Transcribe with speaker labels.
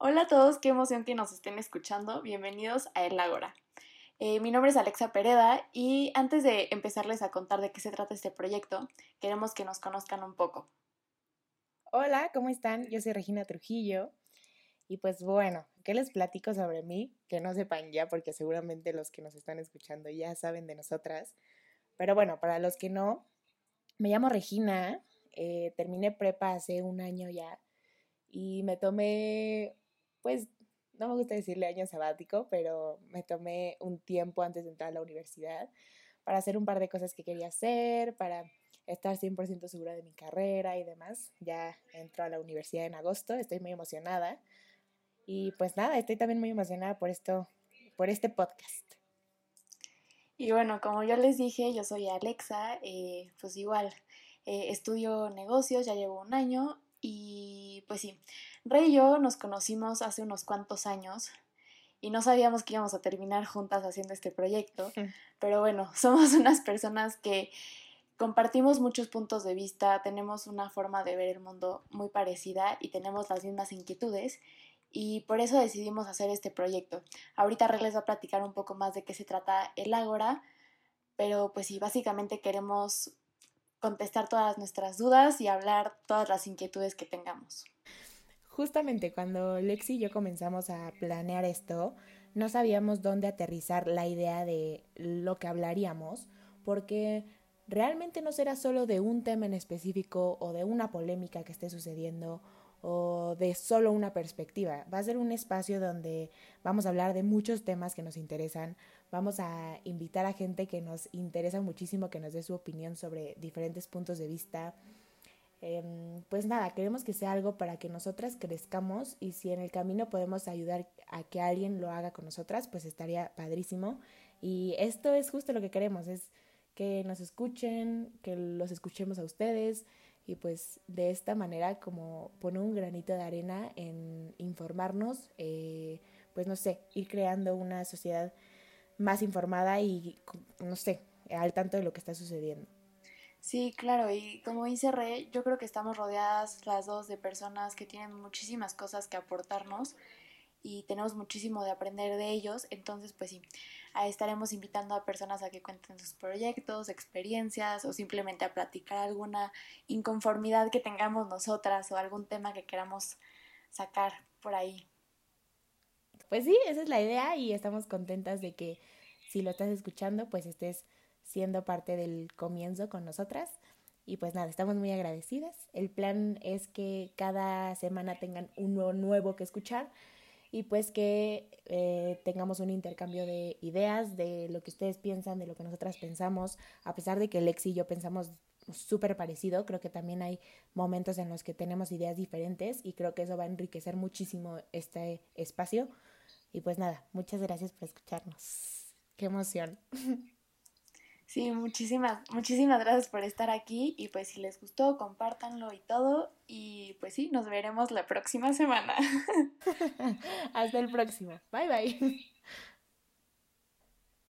Speaker 1: Hola a todos, qué emoción que nos estén escuchando. Bienvenidos a El Ágora. Eh, mi nombre es Alexa Pereda y antes de empezarles a contar de qué se trata este proyecto, queremos que nos conozcan un poco.
Speaker 2: Hola, ¿cómo están? Yo soy Regina Trujillo y pues bueno, ¿qué les platico sobre mí? Que no sepan ya porque seguramente los que nos están escuchando ya saben de nosotras. Pero bueno, para los que no, me llamo Regina, eh, terminé prepa hace un año ya y me tomé pues no me gusta decirle año sabático, pero me tomé un tiempo antes de entrar a la universidad para hacer un par de cosas que quería hacer, para estar 100% segura de mi carrera y demás. Ya entro a la universidad en agosto, estoy muy emocionada. Y pues nada, estoy también muy emocionada por esto, por este podcast.
Speaker 1: Y bueno, como ya les dije, yo soy Alexa, eh, pues igual, eh, estudio negocios, ya llevo un año y pues sí, Rey y yo nos conocimos hace unos cuantos años y no sabíamos que íbamos a terminar juntas haciendo este proyecto, pero bueno, somos unas personas que compartimos muchos puntos de vista, tenemos una forma de ver el mundo muy parecida y tenemos las mismas inquietudes y por eso decidimos hacer este proyecto. Ahorita Rey les va a platicar un poco más de qué se trata el Ágora, pero pues sí, básicamente queremos contestar todas nuestras dudas y hablar todas las inquietudes que tengamos.
Speaker 2: Justamente cuando Lexi y yo comenzamos a planear esto, no sabíamos dónde aterrizar la idea de lo que hablaríamos, porque realmente no será solo de un tema en específico o de una polémica que esté sucediendo o de solo una perspectiva. Va a ser un espacio donde vamos a hablar de muchos temas que nos interesan, vamos a invitar a gente que nos interesa muchísimo que nos dé su opinión sobre diferentes puntos de vista. Em, pues nada, queremos que sea algo para que nosotras crezcamos y si en el camino podemos ayudar a que alguien lo haga con nosotras, pues estaría padrísimo. Y esto es justo lo que queremos, es que nos escuchen, que los escuchemos a ustedes y pues de esta manera como poner un granito de arena en informarnos, eh, pues no sé, ir creando una sociedad más informada y, no sé, al tanto de lo que está sucediendo.
Speaker 1: Sí, claro, y como dice Re, yo creo que estamos rodeadas las dos de personas que tienen muchísimas cosas que aportarnos y tenemos muchísimo de aprender de ellos, entonces pues sí, estaremos invitando a personas a que cuenten sus proyectos, experiencias o simplemente a platicar alguna inconformidad que tengamos nosotras o algún tema que queramos sacar por ahí.
Speaker 2: Pues sí, esa es la idea y estamos contentas de que si lo estás escuchando, pues estés siendo parte del comienzo con nosotras. Y pues nada, estamos muy agradecidas. El plan es que cada semana tengan uno nuevo que escuchar y pues que eh, tengamos un intercambio de ideas, de lo que ustedes piensan, de lo que nosotras pensamos. A pesar de que Lexi y yo pensamos súper parecido, creo que también hay momentos en los que tenemos ideas diferentes y creo que eso va a enriquecer muchísimo este espacio y pues nada, muchas gracias por escucharnos. Qué emoción.
Speaker 1: Sí, muchísimas, muchísimas gracias por estar aquí y pues si les gustó, compártanlo y todo y pues sí, nos veremos la próxima semana.
Speaker 2: Hasta el próximo. Bye bye.